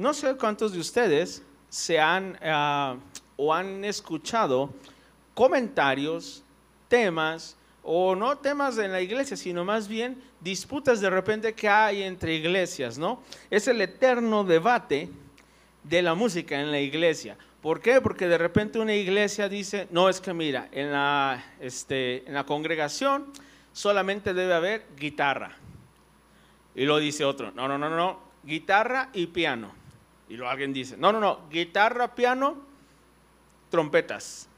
No sé cuántos de ustedes se han ah, o han escuchado comentarios, temas, o no temas en la iglesia, sino más bien disputas de repente que hay entre iglesias, ¿no? Es el eterno debate de la música en la iglesia. ¿Por qué? Porque de repente una iglesia dice, no, es que mira, en la, este, en la congregación solamente debe haber guitarra. Y lo dice otro, no, no, no, no, guitarra y piano. Y luego alguien dice, no, no, no, guitarra, piano, trompetas.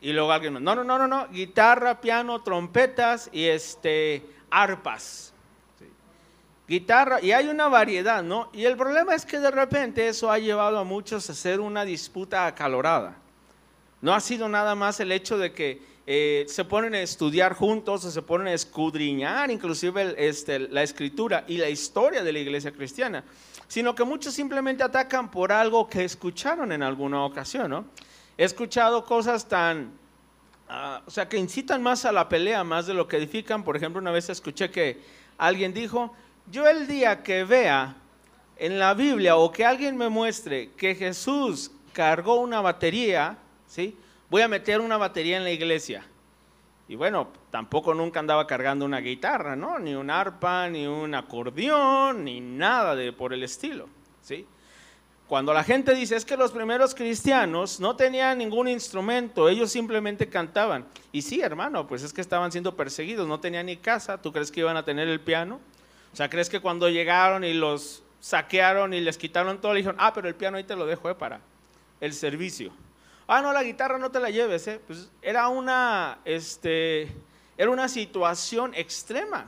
Y luego alguien, no, no, no, no, no, guitarra, piano, trompetas y este, arpas guitarra, y hay una variedad, ¿no? Y el problema es que de repente eso ha llevado a muchos a hacer una disputa acalorada. No ha sido nada más el hecho de que eh, se ponen a estudiar juntos o se ponen a escudriñar inclusive este, la escritura y la historia de la iglesia cristiana, sino que muchos simplemente atacan por algo que escucharon en alguna ocasión, ¿no? He escuchado cosas tan, ah, o sea, que incitan más a la pelea, más de lo que edifican. Por ejemplo, una vez escuché que alguien dijo, yo el día que vea en la Biblia o que alguien me muestre que Jesús cargó una batería, ¿sí? Voy a meter una batería en la iglesia. Y bueno, tampoco nunca andaba cargando una guitarra, ¿no? Ni un arpa, ni un acordeón, ni nada de por el estilo, ¿sí? Cuando la gente dice es que los primeros cristianos no tenían ningún instrumento, ellos simplemente cantaban. Y sí, hermano, pues es que estaban siendo perseguidos, no tenían ni casa, ¿tú crees que iban a tener el piano? O sea, ¿crees que cuando llegaron y los saquearon y les quitaron todo, le dijeron, ah, pero el piano ahí te lo dejo eh, para el servicio? Ah, no, la guitarra no te la lleves, eh. Pues era una, este, era una situación extrema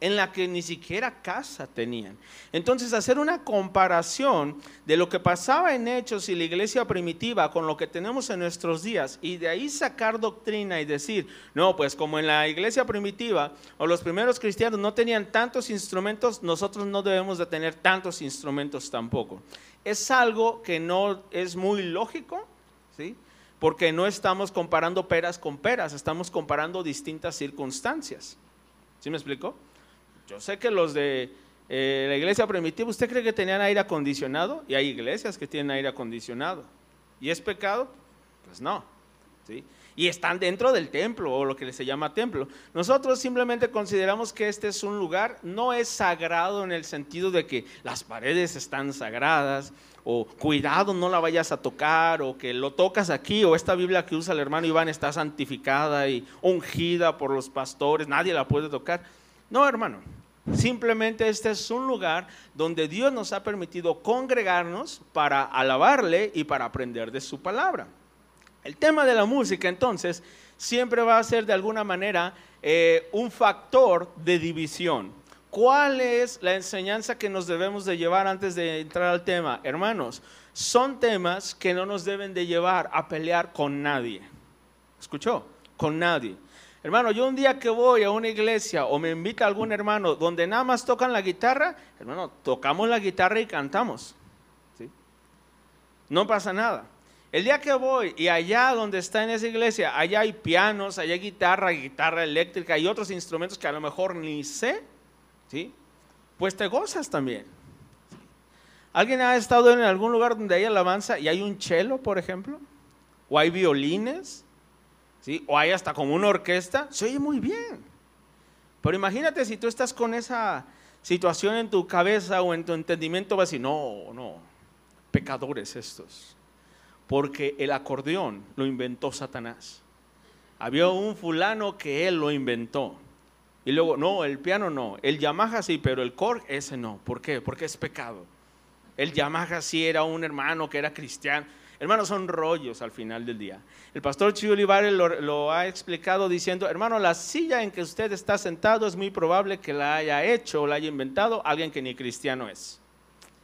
en la que ni siquiera casa tenían. Entonces, hacer una comparación de lo que pasaba en Hechos y la iglesia primitiva con lo que tenemos en nuestros días y de ahí sacar doctrina y decir, no, pues como en la iglesia primitiva o los primeros cristianos no tenían tantos instrumentos, nosotros no debemos de tener tantos instrumentos tampoco. Es algo que no es muy lógico, ¿sí? Porque no estamos comparando peras con peras, estamos comparando distintas circunstancias. ¿Sí me explico? Yo sé que los de eh, la iglesia primitiva, ¿usted cree que tenían aire acondicionado? Y hay iglesias que tienen aire acondicionado. ¿Y es pecado? Pues no. ¿sí? Y están dentro del templo o lo que se llama templo. Nosotros simplemente consideramos que este es un lugar, no es sagrado en el sentido de que las paredes están sagradas o cuidado no la vayas a tocar o que lo tocas aquí o esta Biblia que usa el hermano Iván está santificada y ungida por los pastores, nadie la puede tocar. No, hermano. Simplemente este es un lugar donde Dios nos ha permitido congregarnos para alabarle y para aprender de su palabra. El tema de la música entonces siempre va a ser de alguna manera eh, un factor de división. ¿Cuál es la enseñanza que nos debemos de llevar antes de entrar al tema? Hermanos, son temas que no nos deben de llevar a pelear con nadie. ¿Escuchó? Con nadie. Hermano, yo un día que voy a una iglesia o me invita algún hermano donde nada más tocan la guitarra, hermano, tocamos la guitarra y cantamos. ¿sí? No pasa nada. El día que voy y allá donde está en esa iglesia, allá hay pianos, allá hay guitarra, guitarra eléctrica y otros instrumentos que a lo mejor ni sé, ¿sí? Pues te gozas también. ¿Alguien ha estado en algún lugar donde hay alabanza y hay un cello, por ejemplo? ¿O hay violines? O hay hasta como una orquesta, se oye muy bien. Pero imagínate si tú estás con esa situación en tu cabeza o en tu entendimiento, vas a decir, no, no, pecadores estos. Porque el acordeón lo inventó Satanás. Había un fulano que él lo inventó. Y luego, no, el piano no, el Yamaha sí, pero el Korg ese no. ¿Por qué? Porque es pecado. El Yamaha sí era un hermano que era cristiano. Hermanos, son rollos al final del día. El pastor Chiu Olivares lo, ha explicado diciendo, hermano, la silla en que usted está sentado es muy probable que la haya hecho o la haya inventado alguien que ni cristiano es.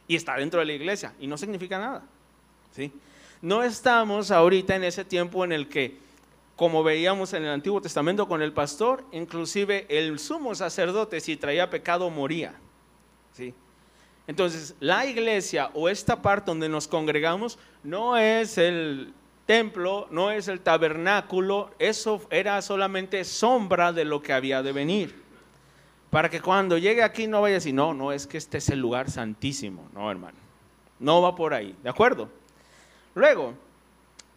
Y está dentro de la iglesia y no significa nada. ¿sí? No estamos ahorita en ese tiempo en el que, como veíamos en el Antiguo Testamento con el pastor, inclusive el sumo sacerdote si traía pecado moría. ¿sí? Entonces, la iglesia o esta parte donde nos congregamos no es el templo, no es el tabernáculo, eso era solamente sombra de lo que había de venir. Para que cuando llegue aquí no vaya a decir, no, no, es que este es el lugar santísimo, no, hermano. no va por ahí, ¿de acuerdo? Luego,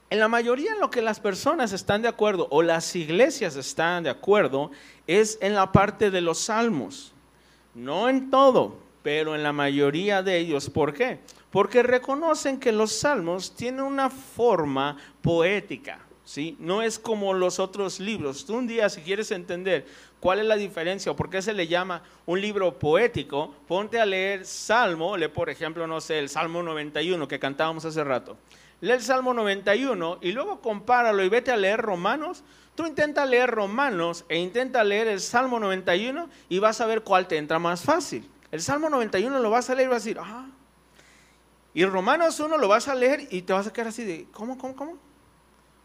en la mayoría en lo que las personas están de acuerdo o las iglesias están de acuerdo es en la parte de los salmos. No en todo, pero en la mayoría de ellos. ¿Por qué? Porque reconocen que los salmos tienen una forma poética. ¿sí? No es como los otros libros. Tú un día, si quieres entender cuál es la diferencia o por qué se le llama un libro poético, ponte a leer Salmo, lee por ejemplo, no sé, el Salmo 91 que cantábamos hace rato lee el Salmo 91 y luego compáralo y vete a leer Romanos. Tú intenta leer Romanos e intenta leer el Salmo 91 y vas a ver cuál te entra más fácil. El Salmo 91 lo vas a leer y vas a decir, ah. Y Romanos 1 lo vas a leer y te vas a quedar así de, ¿cómo, cómo, cómo?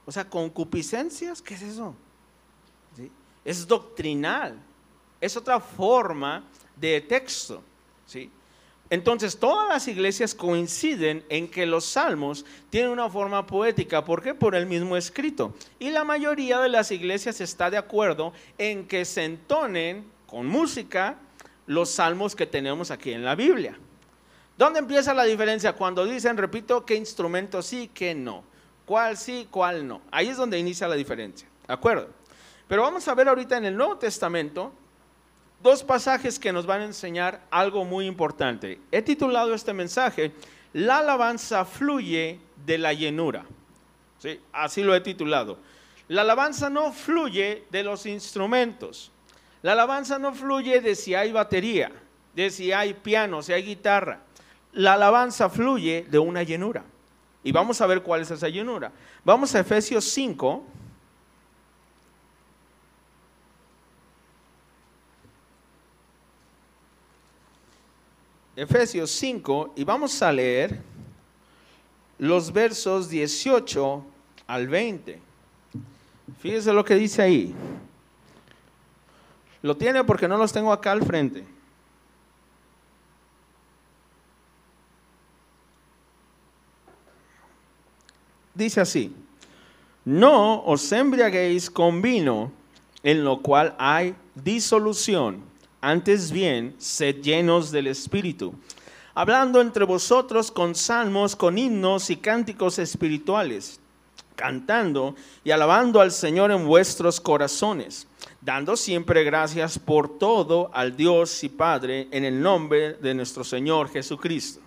O sea, concupiscencias, ¿qué es eso? Es doctrinal, es otra forma de texto, ¿sí? Entonces, todas las iglesias coinciden en que los salmos tienen una forma poética. ¿Por qué? Por el mismo escrito. Y la mayoría de las iglesias está de acuerdo en que se entonen con música los salmos que tenemos aquí en la Biblia. ¿Dónde empieza la diferencia? Cuando dicen, repito, qué instrumento sí, qué no. ¿Cuál sí, cuál no? Ahí es donde inicia la diferencia. ¿De acuerdo? Pero vamos a ver ahorita en el Nuevo Testamento dos pasajes que nos van a enseñar algo muy importante. He titulado este mensaje, La alabanza fluye de la llenura. ¿Sí? Así lo he titulado. La alabanza no fluye de los instrumentos. La alabanza no fluye de si hay batería, de si hay piano, si hay guitarra. La alabanza fluye de una llenura. Y vamos a ver cuál es esa llenura. Vamos a Efesios 5, Efesios 5 y vamos a leer los versos 18 al 20. Fíjese lo que dice ahí. Lo tiene porque no los tengo acá al frente. Dice así, no os embriaguéis con vino en lo cual hay disolución antes bien, sed llenos del Espíritu, hablando entre vosotros con salmos, con himnos y cánticos espirituales, cantando y alabando al Señor en vuestros corazones, dando siempre gracias por todo al Dios y Padre en el nombre de nuestro Señor Jesucristo.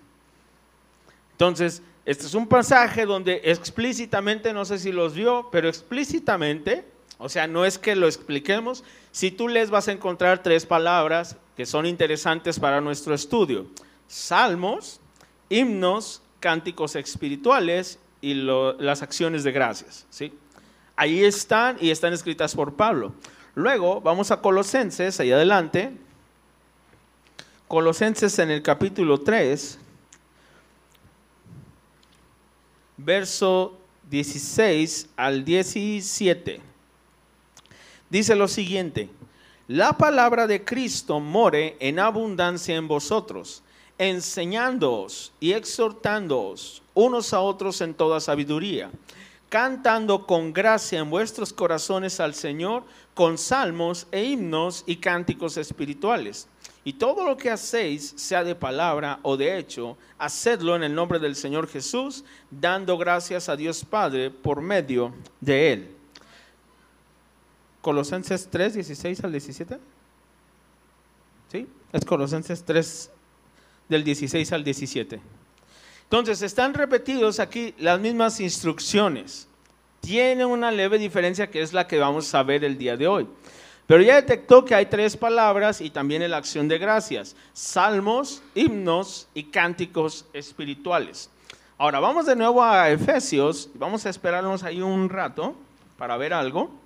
Entonces, este es un pasaje donde explícitamente, no sé si los vio, pero explícitamente o sea, no es que lo expliquemos. Si tú les vas a encontrar tres palabras que son interesantes para nuestro estudio. Salmos, himnos, cánticos espirituales y las acciones de gracias. ¿sí? Ahí están y están escritas por Pablo. Luego vamos a Colosenses, ahí adelante. Colosenses en el capítulo 3, verso 16 al 17 dice lo siguiente, la palabra de Cristo more en abundancia en vosotros, enseñándoos y exhortándoos unos a otros en toda sabiduría, cantando con gracia en vuestros corazones al Señor con salmos e himnos y cánticos espirituales. Y todo lo que hacéis, sea de palabra o de hecho, hacedlo en el nombre del Señor Jesús, dando gracias a Dios Padre por medio de Él. Colosenses 3, 16 al 17. ¿Sí? Es Colosenses 3, del 16 al 17. Entonces, están repetidos aquí las mismas instrucciones. Tiene una leve diferencia que es la que vamos a ver el día de hoy. Pero ya detectó que hay tres palabras y también la acción de gracias. Salmos, himnos y cánticos espirituales. Ahora vamos de nuevo a Efesios vamos a esperarnos ahí un rato para ver algo.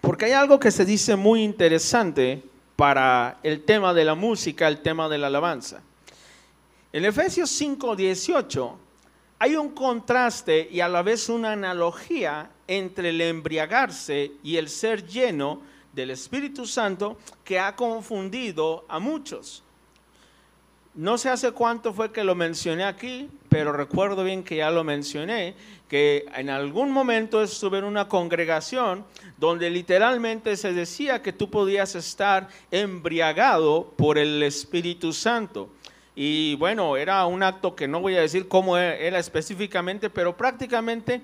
Porque hay algo que se dice muy interesante para el tema de la música, el tema de la alabanza. En Efesios 5:18 hay un contraste y a la vez una analogía entre el embriagarse y el ser lleno del Espíritu Santo que ha confundido a muchos. No sé hace cuánto fue que lo mencioné aquí, pero recuerdo bien que ya lo mencioné, que en algún momento estuve en una congregación donde literalmente se decía que tú podías estar embriagado por el Espíritu Santo. y bueno, era un acto que no voy a decir cómo e-, era específicamente, pero prácticamente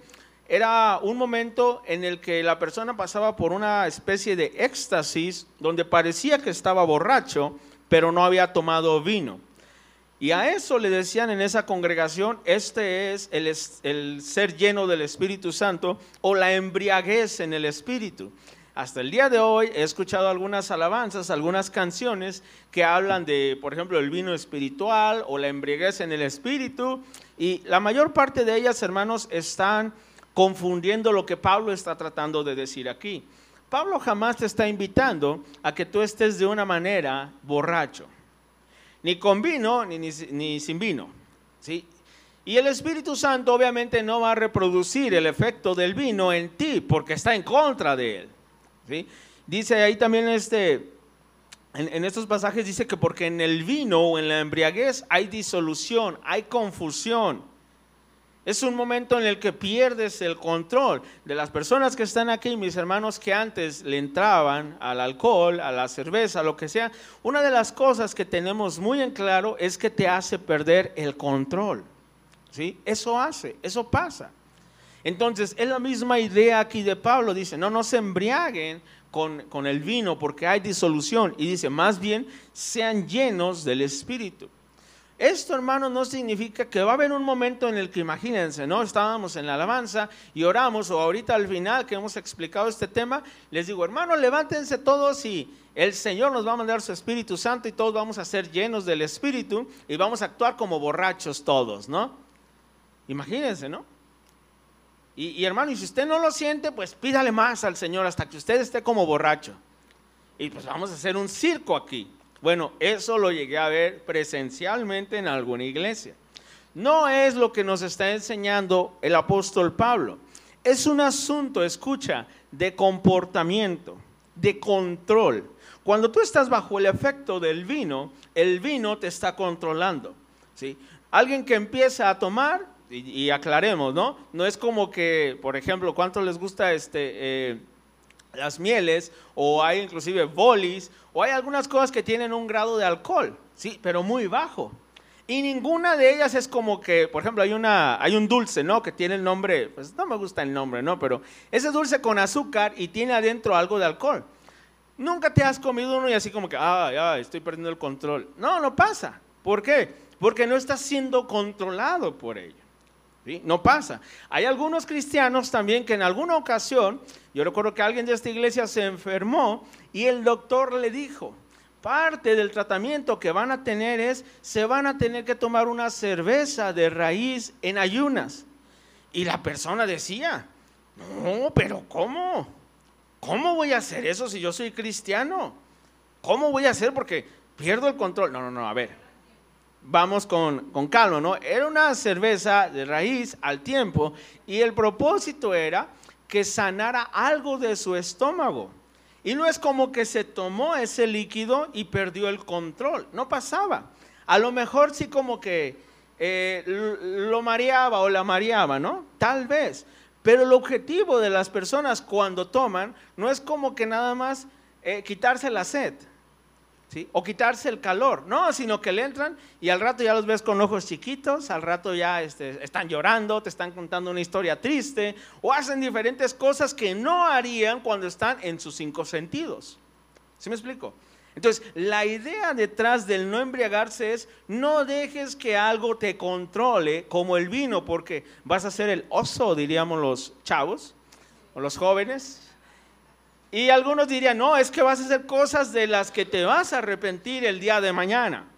era un momento en el que la persona pasaba por una especie de éxtasis donde parecía que estaba borracho, pero no había tomado vino. Y a eso le decían en esa congregación, este es el, ser lleno del Espíritu Santo o la embriaguez en el Espíritu. Hasta el día de hoy he escuchado algunas alabanzas, algunas canciones que hablan de, por ejemplo, el vino espiritual o la embriaguez en el Espíritu. Y la mayor parte de ellas, hermanos, están confundiendo lo que Pablo está tratando de decir aquí. Pablo jamás te está invitando a que tú estés de una manera borracho, ni con vino ni, ni, sin vino. ¿sí? Y el Espíritu Santo obviamente no va a reproducir el efecto del vino en ti porque está en contra de él. ¿sí? Dice ahí también este, en, en, estos pasajes dice que porque en el vino o en la embriaguez hay disolución, hay confusión. Es un momento en el que pierdes el control de las personas que están aquí, mis hermanos que antes le entraban al alcohol, a la cerveza, lo que sea. Una de las cosas que tenemos muy en claro es que te hace perder el control. ¿Sí? Eso hace, eso pasa. Entonces, es la misma idea aquí de Pablo. Dice, no, no se embriaguen con, con el vino porque hay disolución. Y dice, más bien, sean llenos del Espíritu. Esto, hermano, no significa que va a haber un momento en el que, imagínense, ¿no? Estábamos en la alabanza y oramos, o ahorita al final que hemos explicado este tema, les digo, hermano, levántense todos y el Señor nos va a mandar su Espíritu Santo y todos vamos a ser llenos del Espíritu y vamos a actuar como borrachos todos, ¿no? Imagínense, ¿no? Y, y hermano, y si usted no lo siente, pues pídale más al Señor hasta que usted esté como borracho. Y pues vamos a hacer un circo aquí. Bueno, eso lo llegué a ver presencialmente en alguna iglesia. No es lo que nos está enseñando el apóstol Pablo. Es un asunto, escucha, de comportamiento, de control. Cuando tú estás bajo el efecto del vino, el vino te está controlando. ¿sí? Alguien que empieza a tomar, y, aclaremos, ¿no? No es como que, por ejemplo, ¿cuánto les gusta este... Eh, las mieles, o hay inclusive bolis, o hay algunas cosas que tienen un grado de alcohol, sí, pero muy bajo. Y ninguna de ellas es como que, por ejemplo, hay, una, hay un dulce, ¿no? Que tiene el nombre, pues no me gusta el nombre, ¿no? Pero ese dulce con azúcar y tiene adentro algo de alcohol. Nunca te has comido uno y así como que, ah, ya, estoy perdiendo el control. No, no pasa. ¿Por qué? Porque no estás siendo controlado por ello. No pasa. Hay algunos cristianos también que en alguna ocasión, yo recuerdo que alguien de esta iglesia se enfermó y el doctor le dijo, parte del tratamiento que van a tener es, se van a tener que tomar una cerveza de raíz en ayunas. Y la persona decía, no, pero ¿cómo? ¿Cómo voy a hacer eso si yo soy cristiano? ¿Cómo voy a hacer? Porque pierdo el control. No, no, no, a ver, vamos con, con, calma, ¿no? Era una cerveza de raíz al tiempo y el propósito era que sanara algo de su estómago. Y no es como que se tomó ese líquido y perdió el control, no pasaba. A lo mejor sí como que eh, lo mareaba o la mareaba, ¿no? Tal vez. Pero el objetivo de las personas cuando toman no es como que nada más eh, quitarse la sed o quitarse el calor, no, sino que le entran y al rato ya los ves con ojos chiquitos, al rato ya este, están llorando, te están contando una historia triste o hacen diferentes cosas que no harían cuando están en sus cinco sentidos. ¿Sí me explico? Entonces, la idea detrás del no embriagarse es no dejes que algo te controle como el vino, porque vas a ser el oso, diríamos los chavos o los jóvenes, y algunos dirían, no, es que vas a hacer cosas de las que te vas a arrepentir el día de mañana.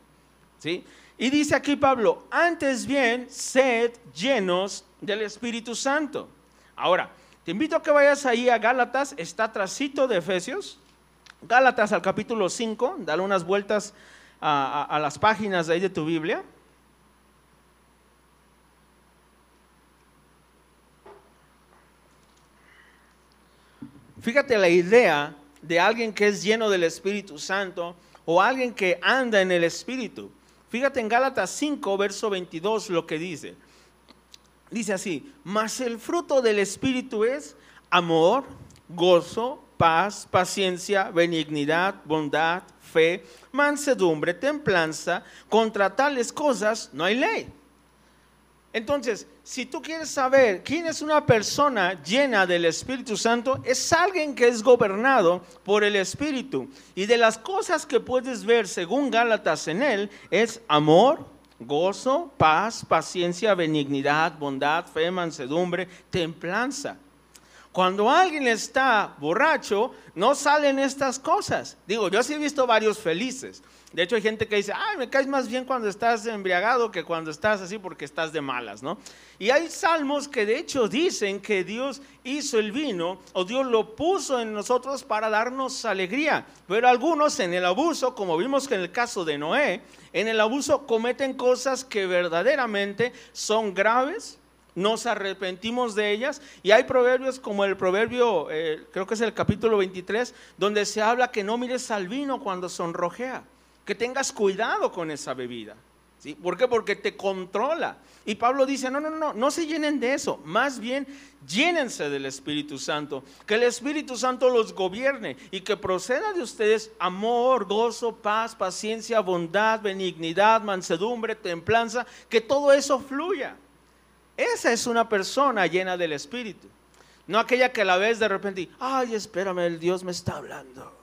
¿Sí? Y dice aquí Pablo, antes bien, sed llenos del Espíritu Santo. Ahora, te invito a que vayas ahí a Gálatas, está trasito de Efesios. Gálatas al capítulo 5, dale unas vueltas a, a las páginas de ahí de tu Biblia. Fíjate la idea de alguien que es lleno del Espíritu Santo o alguien que anda en el Espíritu. Fíjate en Gálatas 5, verso 22 lo que dice. Dice así, mas el fruto del Espíritu es amor, gozo, paz, paciencia, benignidad, bondad, fe, mansedumbre, templanza. Contra tales cosas no hay ley. Entonces, si tú quieres saber quién es una persona llena del Espíritu Santo, es alguien que es gobernado por el Espíritu. Y de las cosas que puedes ver según Gálatas en él es amor, gozo, paz, paciencia, benignidad, bondad, fe, mansedumbre, templanza. Cuando alguien está borracho, no salen estas cosas. Digo, yo sí he visto varios felices. De hecho, hay gente que dice, ay, me caes más bien cuando estás embriagado que cuando estás así porque estás de malas, ¿no? Y hay salmos que de hecho dicen que Dios hizo el vino o Dios lo puso en nosotros para darnos alegría. Pero algunos en el abuso, como vimos que en el caso de Noé, en el abuso cometen cosas que verdaderamente son graves, nos arrepentimos de ellas. Y hay proverbios como el proverbio, eh, creo que es el capítulo 23, donde se habla que no mires al vino cuando sonrojea que tengas cuidado con esa bebida. ¿sí? ¿Por qué? Porque te controla. Y Pablo dice, no, no, no, no se llenen de eso, más bien llénense del Espíritu Santo, que el Espíritu Santo los gobierne y que proceda de ustedes amor, gozo, paz, paciencia, bondad, benignidad, mansedumbre, templanza, que todo eso fluya. Esa es una persona llena del Espíritu, no aquella que la ves de repente ay, espérame, el Dios me está hablando.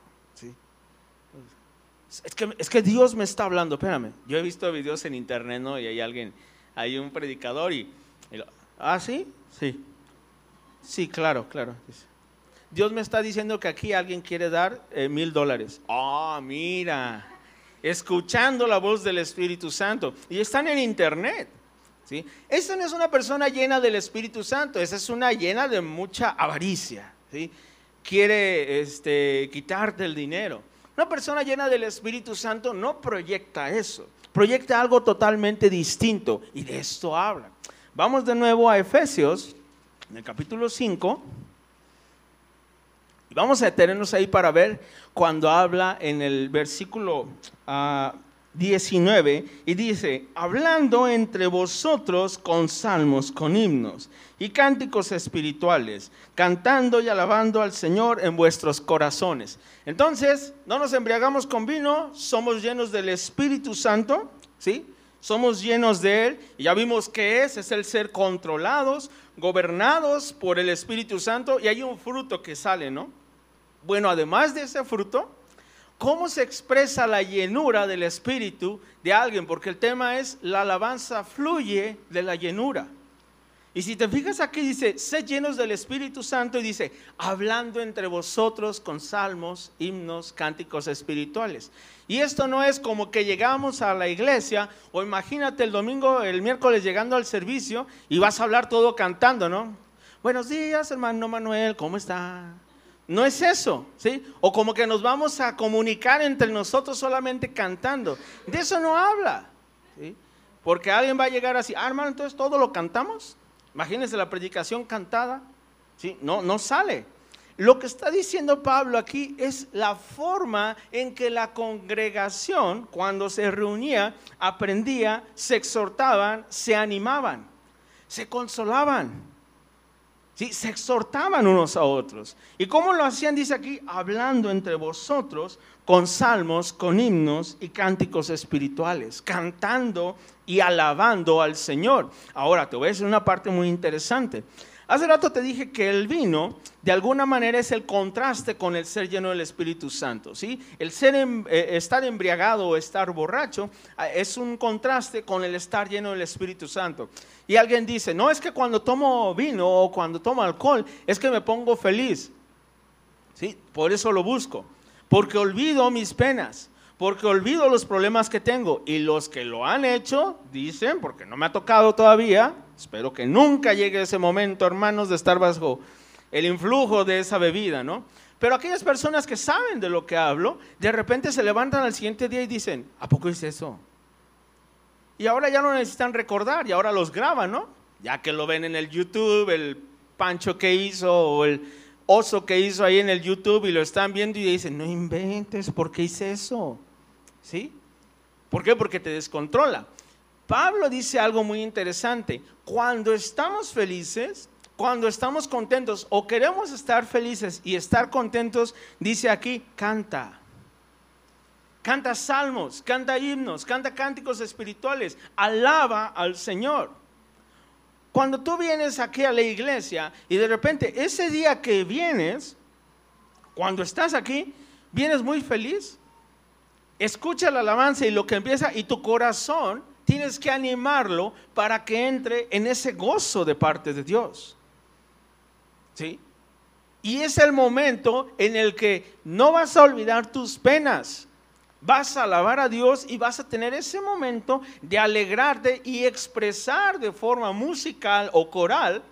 Es que, Dios me está hablando, espérame. Yo he visto videos en internet, ¿no? Y hay alguien, hay un predicador y, ah, sí, sí. Sí, claro, claro. Dios me está diciendo que aquí alguien quiere dar eh, mil dólares. Ah, mira, escuchando la voz del Espíritu Santo. Y están en internet. ¿sí? Esa no es una persona llena del Espíritu Santo, esa es una llena de mucha avaricia. ¿sí? Quiere este, quitarte el dinero. Una persona llena del Espíritu Santo no proyecta eso, proyecta algo totalmente distinto y de esto habla. Vamos de nuevo a Efesios, en el capítulo 5, y vamos a detenernos ahí para ver cuando habla en el versículo 19 ah, y dice, hablando entre vosotros con salmos, con himnos y cánticos espirituales, cantando y alabando al Señor en vuestros corazones. Entonces, no nos embriagamos con vino, somos llenos del Espíritu Santo, ¿sí? Somos llenos de Él, y ya vimos que es, es el ser controlados, gobernados por el Espíritu Santo, y hay un fruto que sale, ¿no? Bueno, además de ese fruto, ¿cómo se expresa la llenura del Espíritu de alguien? Porque el tema es, la alabanza fluye de la llenura. Y si te fijas aquí dice, sed llenos del Espíritu Santo y dice, hablando entre vosotros con salmos, himnos, cánticos espirituales. Y esto no es como que llegamos a la iglesia o imagínate el domingo, el miércoles llegando al servicio y vas a hablar todo cantando, ¿no? Buenos días, hermano Manuel, ¿cómo está? No es eso, ¿sí? O como que nos vamos a comunicar entre nosotros solamente cantando. De eso no habla, ¿sí? Porque alguien va a llegar así, ah, hermano, entonces todo lo cantamos. Imagínense la predicación cantada, ¿sí? no, no sale. Lo que está diciendo Pablo aquí es la forma en que la congregación, cuando se reunía, aprendía, se exhortaban, se animaban, se consolaban. ¿Sí? Se exhortaban unos a otros. ¿Y cómo lo hacían? Dice aquí, hablando entre vosotros con salmos, con himnos y cánticos espirituales, cantando y alabando al Señor. Ahora, te voy a decir una parte muy interesante. Hace rato te dije que el vino, de alguna manera, es el contraste con el ser lleno del Espíritu Santo. ¿sí? El ser em, eh, estar embriagado o estar borracho ah, es un contraste con el estar lleno del Espíritu Santo. Y alguien dice, no es que cuando tomo vino o cuando tomo alcohol, es que me pongo feliz. ¿sí? Por eso lo busco. Porque olvido mis penas porque olvido los problemas que tengo. Y los que lo han hecho dicen, porque no me ha tocado todavía, espero que nunca llegue ese momento, hermanos, de estar bajo el influjo de esa bebida, ¿no? Pero aquellas personas que saben de lo que hablo, de repente se levantan al siguiente día y dicen, ¿a poco hice eso? Y ahora ya no necesitan recordar y ahora los graban, ¿no? Ya que lo ven en el YouTube, el pancho que hizo o el oso que hizo ahí en el YouTube y lo están viendo y dicen, no inventes, ¿por qué hice eso? ¿Sí? ¿Por qué? Porque te descontrola. Pablo dice algo muy interesante. Cuando estamos felices, cuando estamos contentos o queremos estar felices y estar contentos, dice aquí, canta. canta salmos, canta himnos, canta cánticos espirituales, alaba al Señor. Cuando tú vienes aquí a la iglesia y de repente ese día que vienes, cuando estás aquí, vienes muy feliz, escucha la alabanza y lo que empieza y tu corazón tienes que animarlo para que entre en ese gozo de parte de Dios. ¿Sí? Y es el momento en el que no vas a olvidar tus penas. Vas a alabar a Dios y vas a tener ese momento de alegrarte y expresar de forma musical o coral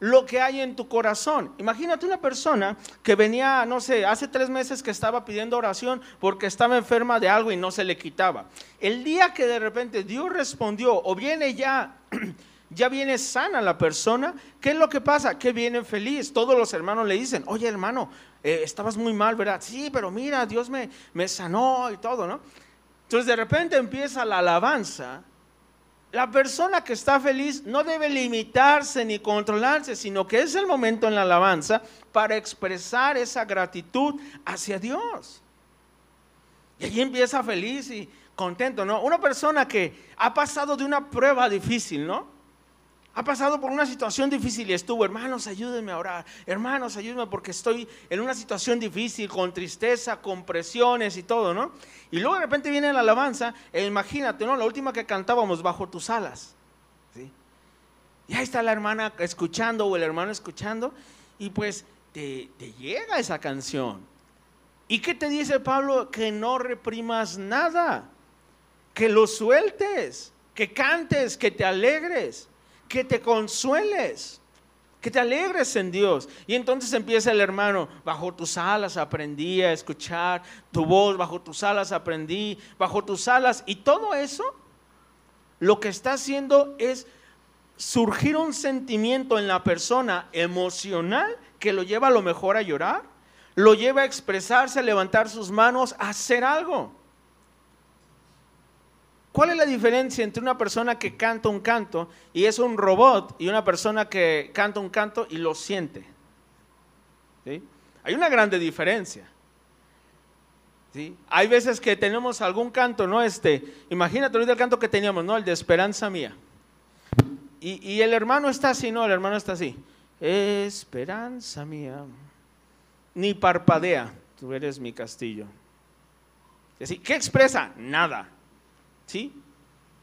lo que hay en tu corazón. Imagínate una persona que venía, no sé, hace tres meses que estaba pidiendo oración porque estaba enferma de algo y no se le quitaba. El día que de repente Dios respondió o viene ya ya viene sana la persona. ¿Qué es lo que pasa? Que viene feliz. Todos los hermanos le dicen, oye hermano, eh, estabas muy mal, ¿verdad? Sí, pero mira, Dios me, me sanó y todo, ¿no? Entonces de repente empieza la alabanza. La persona que está feliz no debe limitarse ni controlarse, sino que es el momento en la alabanza para expresar esa gratitud hacia Dios. Y allí empieza feliz y contento, ¿no? Una persona que ha pasado de una prueba difícil, ¿no? Ha pasado por una situación difícil y estuvo, hermanos, ayúdenme a orar, hermanos, ayúdenme porque estoy en una situación difícil, con tristeza, con presiones y todo, ¿no? Y luego de repente viene la alabanza, e imagínate, ¿no? La última que cantábamos, bajo tus alas, ¿sí? Y ahí está la hermana escuchando o el hermano escuchando, y pues te, te llega esa canción. ¿Y qué te dice Pablo? Que no reprimas nada, que lo sueltes, que cantes, que te alegres que te consueles, que te alegres en Dios. Y entonces empieza el hermano, bajo tus alas aprendí a escuchar tu voz, bajo tus alas aprendí, bajo tus alas. Y todo eso, lo que está haciendo es surgir un sentimiento en la persona emocional que lo lleva a lo mejor a llorar, lo lleva a expresarse, a levantar sus manos, a hacer algo. ¿Cuál es la diferencia entre una persona que canta un canto y es un robot y una persona que canta un canto y lo siente? Hay una grande diferencia. ¿Sí? Hay veces que tenemos algún canto, ¿no? Este, imagínate el canto que teníamos, ¿no? El de Esperanza Mía. Y, y el hermano está así, ¿no? El hermano está así. Esperanza mía. Ni parpadea, tú eres mi castillo. ¿Qué expresa? Nada. ¿Sí?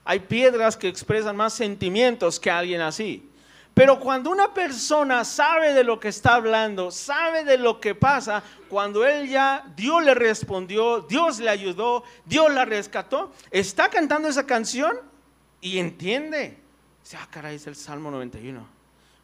Hay piedras que expresan más sentimientos que alguien así. Pero cuando una persona sabe de lo que está hablando, sabe de lo que pasa, cuando él ya, Dios le respondió, Dios le ayudó, Dios la rescató, está cantando esa canción y entiende. Dice, ah, caray, es el Salmo 91.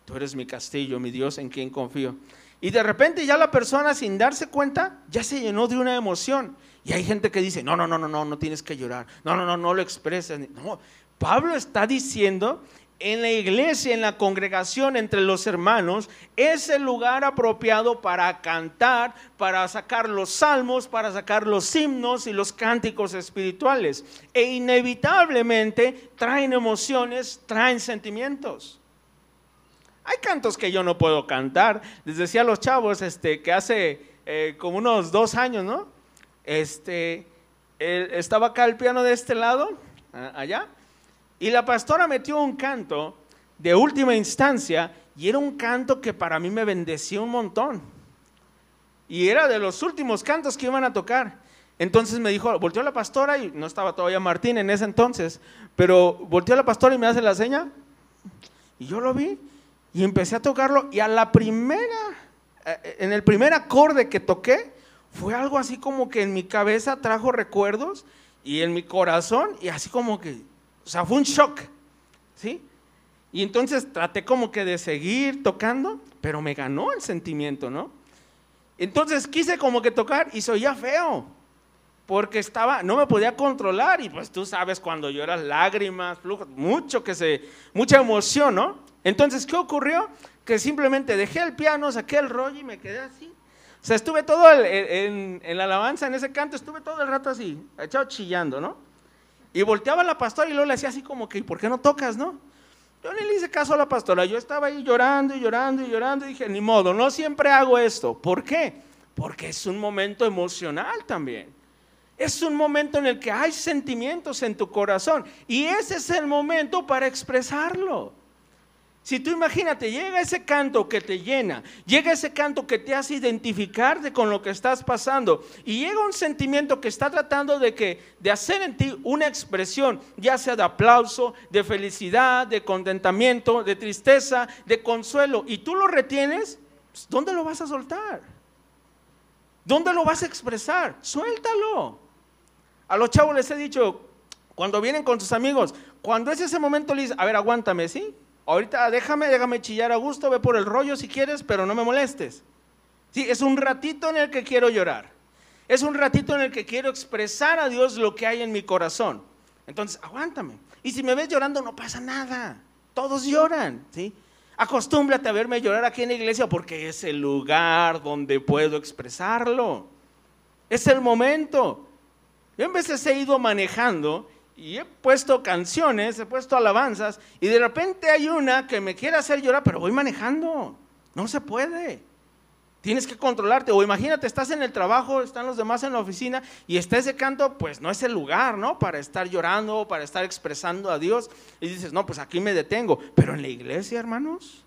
Tú eres mi castillo, mi Dios en quien confío. Y de repente ya la persona sin darse cuenta ya se llenó de una emoción. Y hay gente que dice, no, no, no, no, no, no tienes que llorar. No, no, no, no lo expreses. No, Pablo está diciendo en la iglesia, en la congregación, entre los hermanos, es el lugar apropiado para cantar, para sacar los salmos, para sacar los himnos y los cánticos espirituales. E inevitablemente traen emociones, traen sentimientos. Hay cantos que yo no puedo cantar. Les decía a los chavos este, que hace eh, como unos dos años, ¿no? Este, estaba acá el piano de este lado, allá, y la pastora metió un canto de última instancia y era un canto que para mí me bendecía un montón. Y era de los últimos cantos que iban a tocar. Entonces me dijo, volteó la pastora y no estaba todavía Martín en ese entonces, pero volteó la pastora y me hace la seña. Y yo lo vi y empecé a tocarlo y a la primera, eh, en el primer acorde que toqué, fue algo así como que en mi cabeza trajo recuerdos y en mi corazón y así como que, o sea, fue un shock, ¿sí? Y entonces traté como que de seguir tocando, pero me ganó el sentimiento, ¿no? Entonces quise como que tocar y soy ya feo, porque estaba, no me podía controlar y pues tú sabes cuando lloras lágrimas, mucho que se, mucha emoción, ¿no? Entonces, ¿qué ocurrió? Que simplemente dejé el piano, saqué el rollo y me quedé así. O sea, estuve todo en, la alabanza, en ese canto, estuve todo el rato así, echado chillando, ¿no? Y volteaba la pastora y luego le hacía así como que, ¿por qué no tocas, no? Yo ni le hice caso a la pastora, yo estaba ahí llorando y llorando y llorando y dije, ni modo, no siempre hago esto. ¿Por qué? Porque es un momento emocional también. Es un momento en el que hay sentimientos en tu corazón y ese es el momento para expresarlo. Si tú imagínate, llega ese canto que te llena, llega ese canto que te hace identificarte con lo que estás pasando y llega un sentimiento que está tratando de que de hacer en ti una expresión, ya sea de aplauso, de felicidad, de contentamiento, de tristeza, de consuelo y tú lo retienes, pues, ¿dónde lo vas a soltar? ¿Dónde lo vas a expresar? Suéltalo. A los chavos les he dicho, cuando vienen con sus amigos, cuando es ese momento les a ver, aguántame, ¿sí? Ahorita déjame, déjame chillar a gusto, ve por el rollo si quieres, pero no me molestes. Sí, es un ratito en el que quiero llorar. Es un ratito en el que quiero expresar a Dios lo que hay en mi corazón. Entonces, aguántame. Y si me ves llorando, no pasa nada. Todos lloran, ¿sí? Acostúmbrate a verme llorar aquí en la iglesia porque es el lugar donde puedo expresarlo. Es el momento. Yo en veces he ido manejando y he puesto canciones, he puesto alabanzas, y de repente hay una que me quiere hacer llorar, pero voy manejando. No se puede. Tienes que controlarte. O imagínate, estás en el trabajo, están los demás en la oficina y está ese canto, pues no es el lugar, ¿no? Para estar llorando, para estar expresando a Dios. Y dices, no, pues aquí me detengo. Pero en la iglesia, hermanos,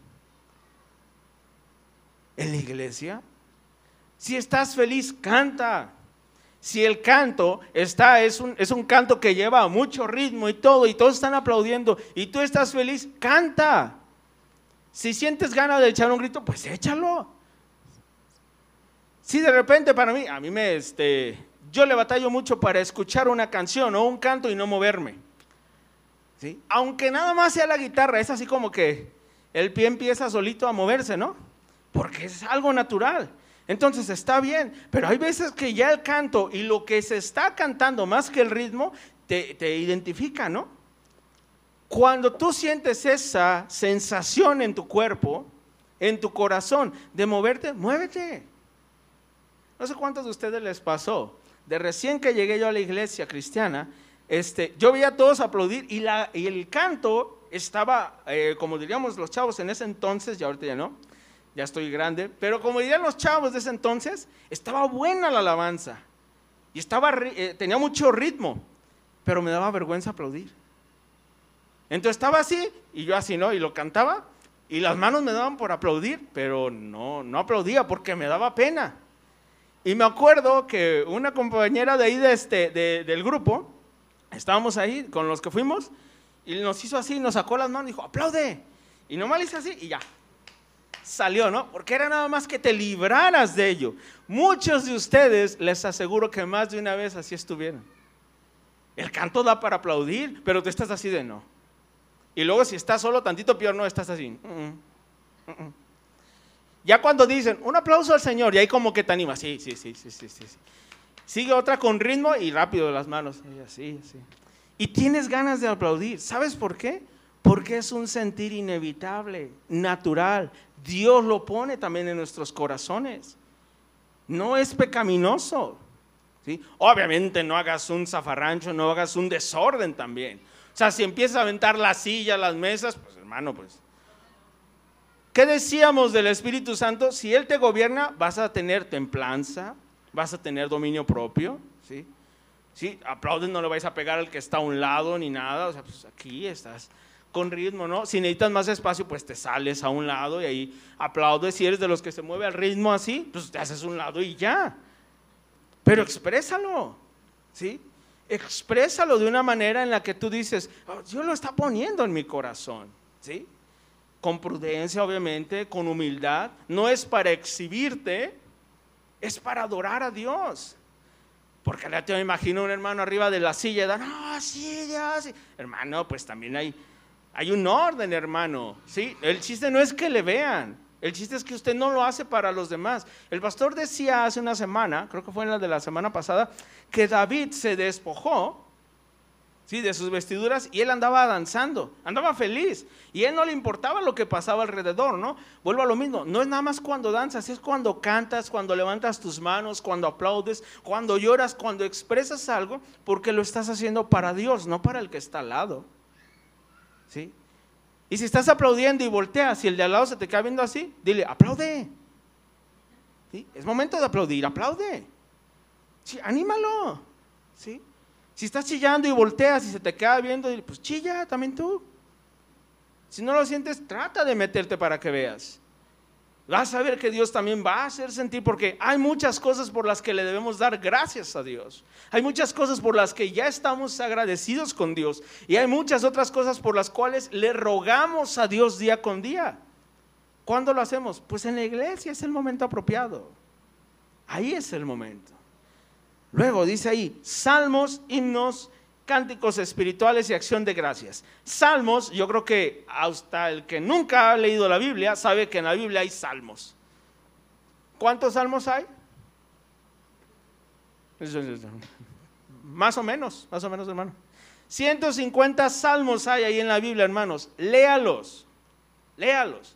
en la iglesia, si estás feliz, canta. Si el canto está, es un, es un canto que lleva mucho ritmo y todo, y todos están aplaudiendo, y tú estás feliz, canta. Si sientes ganas de echar un grito, pues échalo. Si de repente para mí, a mí me, este, yo le batallo mucho para escuchar una canción o un canto y no moverme. ¿Sí? Aunque nada más sea la guitarra, es así como que el pie empieza solito a moverse, ¿no? Porque es algo natural. Entonces está bien, pero hay veces que ya el canto y lo que se está cantando más que el ritmo te, identifica, ¿no? Cuando tú sientes esa sensación en tu cuerpo, en tu corazón, de moverte, muévete. No sé cuántos de ustedes les pasó. De recién que llegué yo a la iglesia cristiana, este, yo veía a todos aplaudir y, la, y el canto estaba, eh, como diríamos los chavos en ese entonces, ya ahorita ya no, ya estoy grande, pero como dirían los chavos de ese entonces, estaba buena la alabanza y estaba, eh, tenía mucho ritmo, pero me daba vergüenza aplaudir. Entonces estaba así y yo así, ¿no? Y lo cantaba y las manos me daban por aplaudir, pero no, no aplaudía porque me daba pena. Y me acuerdo que una compañera de ahí de este, del grupo, estábamos ahí con los que fuimos, y nos hizo así, nos sacó las manos y dijo, aplaude. Y nomás le hice así y ya, salió, ¿no? Porque era nada más que te libraras de ello. Muchos de ustedes les aseguro que más de una vez así estuvieron. El canto da para aplaudir, pero tú estás así de no. Y luego si estás solo tantito peor, no estás así. Mm, mm, mm, ya cuando dicen un aplauso al Señor, y ahí como que te anima, sí, sí, sí, sí, sí, sí. Sigue otra con ritmo y rápido las manos, y así, así. Y tienes ganas de aplaudir. ¿Sabes por qué? Porque es un sentir inevitable, natural. Dios lo pone también en nuestros corazones. No es pecaminoso. ¿sí? Obviamente no hagas un zafarrancho, no hagas un desorden también. O sea, si empiezas a aventar las sillas, las mesas, pues hermano, pues. ¿Qué decíamos del Espíritu Santo? Si Él te gobierna, vas a tener templanza, vas a tener dominio propio. ¿sí? ¿Sí? Aplauden, no le vais a pegar al que está a un lado ni nada. O sea, pues aquí estás con ritmo, ¿no? Si necesitas más espacio, pues te sales a un lado y ahí aplaudes. Si eres de los que se mueve al ritmo así, pues te haces un lado y ya. Pero exprésalo, ¿sí? Exprésalo de una manera en la que tú dices, oh, Dios lo está poniendo en mi corazón, ¿sí? Con prudencia, obviamente, con humildad. No es para exhibirte, es para adorar a Dios. Porque ya te imagino un hermano arriba de la silla y da, no, sí, ya. Hermano, pues también hay hay un orden, hermano. ¿sí? El chiste no es que le vean. El chiste es que usted no lo hace para los demás. El pastor decía hace una semana, creo que fue en la de la semana pasada, que David se despojó ¿sí? de sus vestiduras y él andaba danzando, andaba feliz. Y él no le importaba lo que pasaba alrededor, ¿no? Vuelvo a lo mismo, no es nada más cuando danzas, es cuando cantas, cuando levantas tus manos, cuando aplaudes, cuando lloras, cuando expresas algo, porque lo estás haciendo para Dios, no para el que está al lado. ¿Sí? Y si estás aplaudiendo y volteas, si el de al lado se te queda viendo así, dile, aplaude. ¿Sí? Es momento de aplaudir, aplaude. Sí, anímalo. ¿sí? Si estás chillando y volteas y se te queda viendo, pues chilla también tú. Si no lo sientes, trata de meterte para que veas. Vas a ver que Dios también va a hacer sentir, porque hay muchas cosas por las que le debemos dar gracias a Dios. Hay muchas cosas por las que ya estamos agradecidos con Dios. Y hay muchas otras cosas por las cuales le rogamos a Dios día con día. ¿Cuándo lo hacemos? Pues en la iglesia es el momento apropiado. Ahí es el momento. Luego dice ahí, salmos, himnos, cánticos espirituales y acción de gracias. Salmos, yo creo que hasta el que nunca ha leído la Biblia sabe que en la Biblia hay salmos. ¿Cuántos salmos hay? Más o menos, más o menos, hermano. 150 salmos hay ahí en la Biblia, hermanos. Léalos, léalos.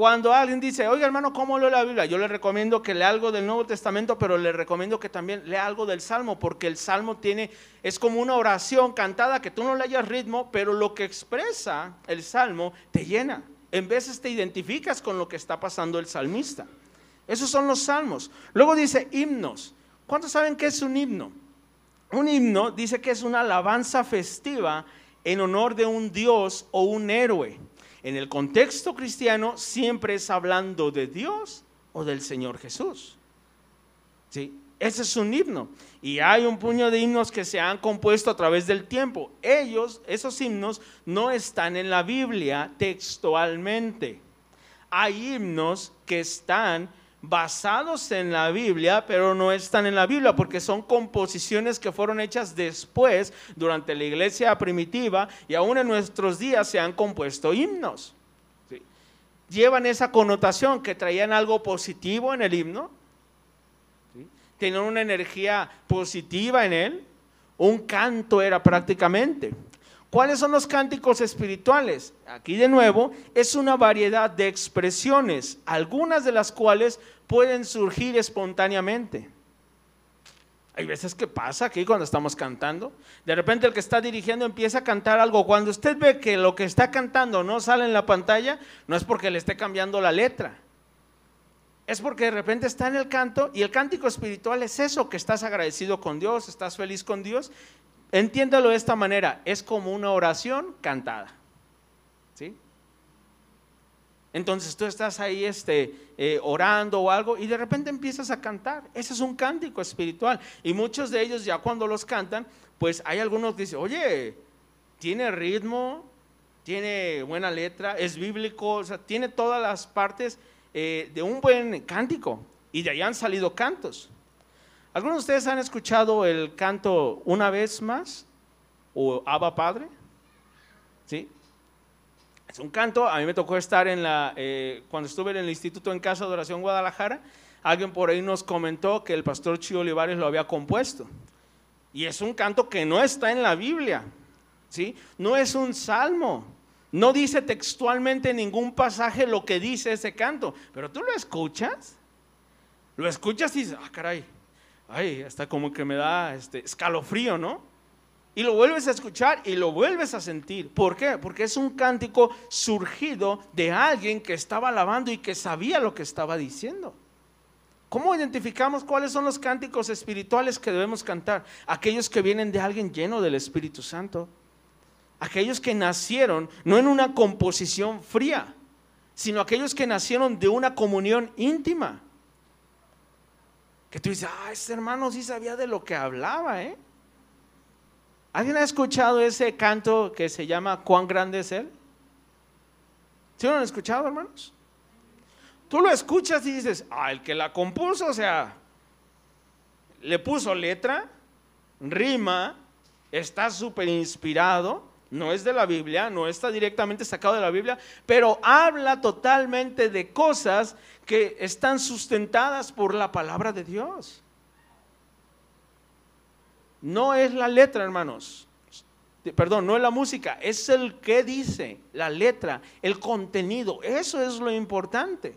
Cuando alguien dice, oiga hermano, ¿cómo leo la Biblia? Yo le recomiendo que lea algo del Nuevo Testamento, pero le recomiendo que también lea algo del Salmo, porque el Salmo tiene, es como una oración cantada que tú no le hayas ritmo, pero lo que expresa el Salmo te llena. En veces te identificas con lo que está pasando el salmista. Esos son los salmos. Luego dice himnos. ¿Cuántos saben qué es un himno? Un himno dice que es una alabanza festiva en honor de un dios o un héroe en el contexto cristiano siempre es hablando de Dios o del Señor Jesús. ¿Sí? Ese es un himno. Y hay un puño de himnos que se han compuesto a través del tiempo. Ellos, esos himnos, no están en la Biblia textualmente. Hay himnos que están basados en la Biblia, pero no están en la Biblia porque son composiciones que fueron hechas después, durante la iglesia primitiva, y aún en nuestros días se han compuesto himnos. Llevan esa connotación que traían algo positivo en el himno, tenían una energía positiva en él, un canto era prácticamente. ¿Cuáles son los cánticos espirituales? Aquí de nuevo es una variedad de expresiones, algunas de las cuales pueden surgir espontáneamente. Hay veces que pasa aquí cuando estamos cantando. De repente el que está dirigiendo empieza a cantar algo. Cuando usted ve que lo que está cantando no sale en la pantalla, no es porque le esté cambiando la letra. Es porque de repente está en el canto y el cántico espiritual es eso, que estás agradecido con Dios, estás feliz con Dios Entiéndalo de esta manera, es como una oración cantada. ¿Sí? Entonces tú estás ahí este, eh, orando o algo y de repente empiezas a cantar. Ese es un cántico espiritual. Y muchos de ellos ya cuando los cantan, pues hay algunos que dicen, oye, tiene ritmo, tiene buena letra, es bíblico, o sea, tiene todas las partes eh, de un buen cántico. Y de ahí han salido cantos. ¿Algunos de ustedes han escuchado el canto Una vez más o Abba Padre? ¿Sí? Es un canto, a mí me tocó estar en la, eh, cuando estuve en el Instituto en Casa de Oración Guadalajara, alguien por ahí nos comentó que el pastor Chío Olivares lo había compuesto. Y es un canto que no está en la Biblia, ¿sí? No es un salmo, no dice textualmente en ningún pasaje lo que dice ese canto, pero tú lo escuchas, lo escuchas y dices, ah, caray, ay, hasta como que me da este, escalofrío, ¿no? Y lo vuelves a escuchar y lo vuelves a sentir. ¿Por qué? Porque es un cántico surgido de alguien que estaba alabando y que sabía lo que estaba diciendo. ¿Cómo identificamos cuáles son los cánticos espirituales que debemos cantar? Aquellos que vienen de alguien lleno del Espíritu Santo. Aquellos que nacieron no en una composición fría, sino aquellos que nacieron de una comunión íntima que tú dices, ah, ese hermano sí sabía de lo que hablaba, ¿eh? ¿Alguien ha escuchado ese canto que se llama ¿Cuán grande es Él? ¿Sí lo han escuchado, hermanos? Tú lo escuchas y dices, ah, el que la compuso, o sea, le puso letra, rima, está súper inspirado, no es de la Biblia, no está directamente sacado de la Biblia, pero habla totalmente de cosas que están sustentadas por la palabra de Dios. No es la letra, hermanos. Perdón, no es la música, es el que dice, la letra, el contenido. Eso es lo importante.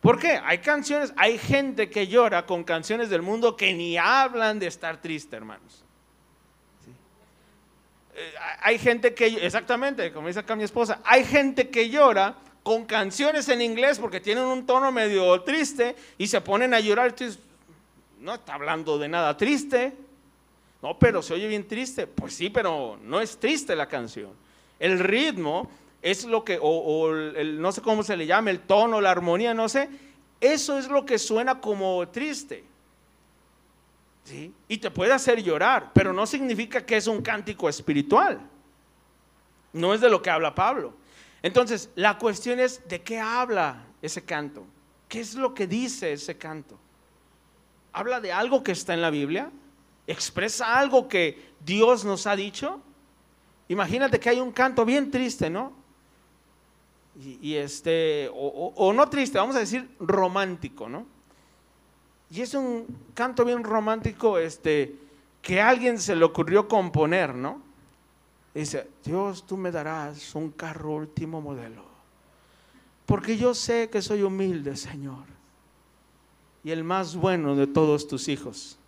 ¿Por qué? Hay canciones, hay gente que llora con canciones del mundo que ni hablan de estar triste, hermanos. Hay gente que, exactamente, como dice acá mi esposa, hay gente que llora con canciones en inglés porque tienen un tono medio triste y se ponen a llorar. no está hablando de nada triste. No, pero se oye bien triste. Pues sí, pero no es triste la canción. El ritmo es lo que, o, el, no sé cómo se le llama, el tono, la armonía, no sé. Eso es lo que suena como triste. Y te puede hacer llorar, pero no significa que es un cántico espiritual. No es de lo que habla Pablo. Entonces, la cuestión es de qué habla ese canto. ¿Qué es lo que dice ese canto? ¿Habla de algo que está en la Biblia? ¿Expresa algo que Dios nos ha dicho? Imagínate que hay un canto bien triste, ¿no? Y, este, o, no triste, vamos a decir romántico, ¿no? Y es un canto bien romántico, este, que alguien se le ocurrió componer, ¿no? Dice, Dios, tú me darás un carro último modelo. Porque yo sé que soy humilde, Señor. Y el más bueno de todos tus hijos.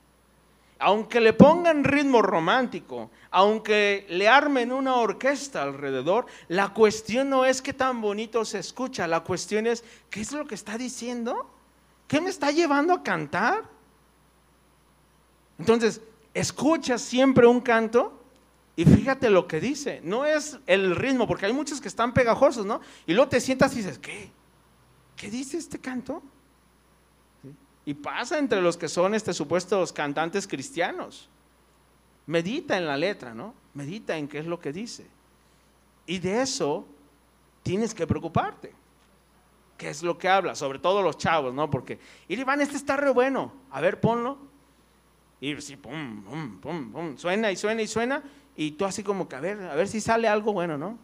Aunque le pongan ritmo romántico, aunque le armen una orquesta alrededor, la cuestión no es que tan bonito se escucha, la cuestión es, ¿qué es lo que está diciendo? ¿Qué me está llevando a cantar? Entonces, escucha siempre un canto y fíjate lo que dice, no es el ritmo, porque hay muchos que están pegajosos, ¿no? Y luego te sientas y dices, ¿qué? ¿Qué dice este canto? Y pasa entre los que son este, supuestos cantantes cristianos. Medita en la letra, ¿no? Medita en qué es lo que dice. Y de eso tienes que preocuparte. ¿Qué es lo que habla? Sobre todo los chavos, ¿no? Porque, y Iván, este está re bueno. A ver, ponlo. Y sí, pum, pum, pum, pum. Suena y suena y suena. Y tú así como que a ver, a ver si sale algo bueno, ¿no?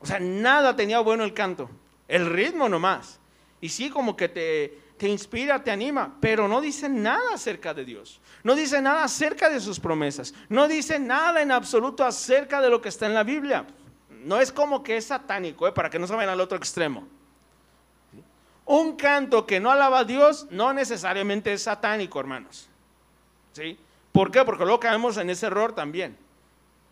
O sea, nada tenía bueno el canto, el ritmo nomás. Y sí como que te, te inspira, te anima, pero no dice nada acerca de Dios. No dice nada acerca de sus promesas. No dice nada en absoluto acerca de lo que está en la Biblia. No es como que es satánico, ¿eh? para que no se vayan al otro extremo. Un canto que no alaba a Dios no necesariamente es satánico, hermanos. ¿Sí? ¿Por qué? Porque luego caemos en ese error también.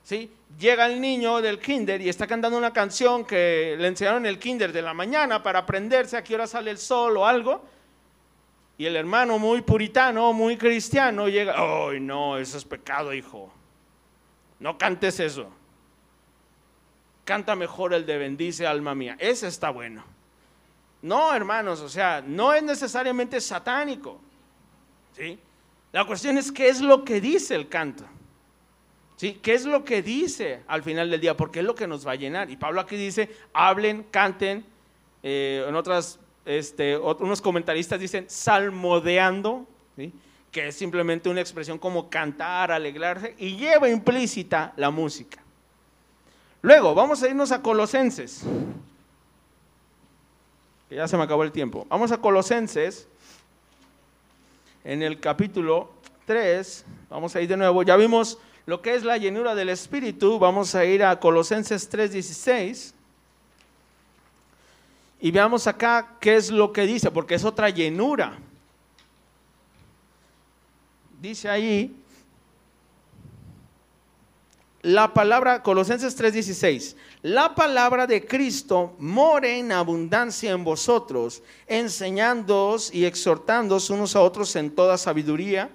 ¿Sí? Llega el niño del kinder y está cantando una canción que le enseñaron en el kinder de la mañana para aprenderse a qué hora sale el sol o algo. Y el hermano muy puritano, muy cristiano, llega, ¡ay no, eso es pecado, hijo! No cantes eso. Canta mejor el de bendice alma mía. Ese está bueno. No, hermanos, o sea, no es necesariamente satánico. ¿Sí? La cuestión es qué es lo que dice el canto. ¿Sí? ¿Qué es lo que dice al final del día? Porque es lo que nos va a llenar. Y Pablo aquí dice, hablen, canten. Eh, en otras, este, unos comentaristas dicen salmodeando, que es simplemente una expresión como cantar, alegrarse, y lleva implícita la música. Luego, vamos a irnos a Colosenses. Que ya se me acabó el tiempo. Vamos a Colosenses en el capítulo 3, vamos a ir de nuevo, ya vimos lo que es la llenura del Espíritu, vamos a ir a Colosenses 3:16 y veamos acá qué es lo que dice, porque es otra llenura. Dice ahí, la palabra, Colosenses 3:16, la palabra de Cristo more en abundancia en vosotros, enseñándoos y exhortándoos unos a otros en toda sabiduría,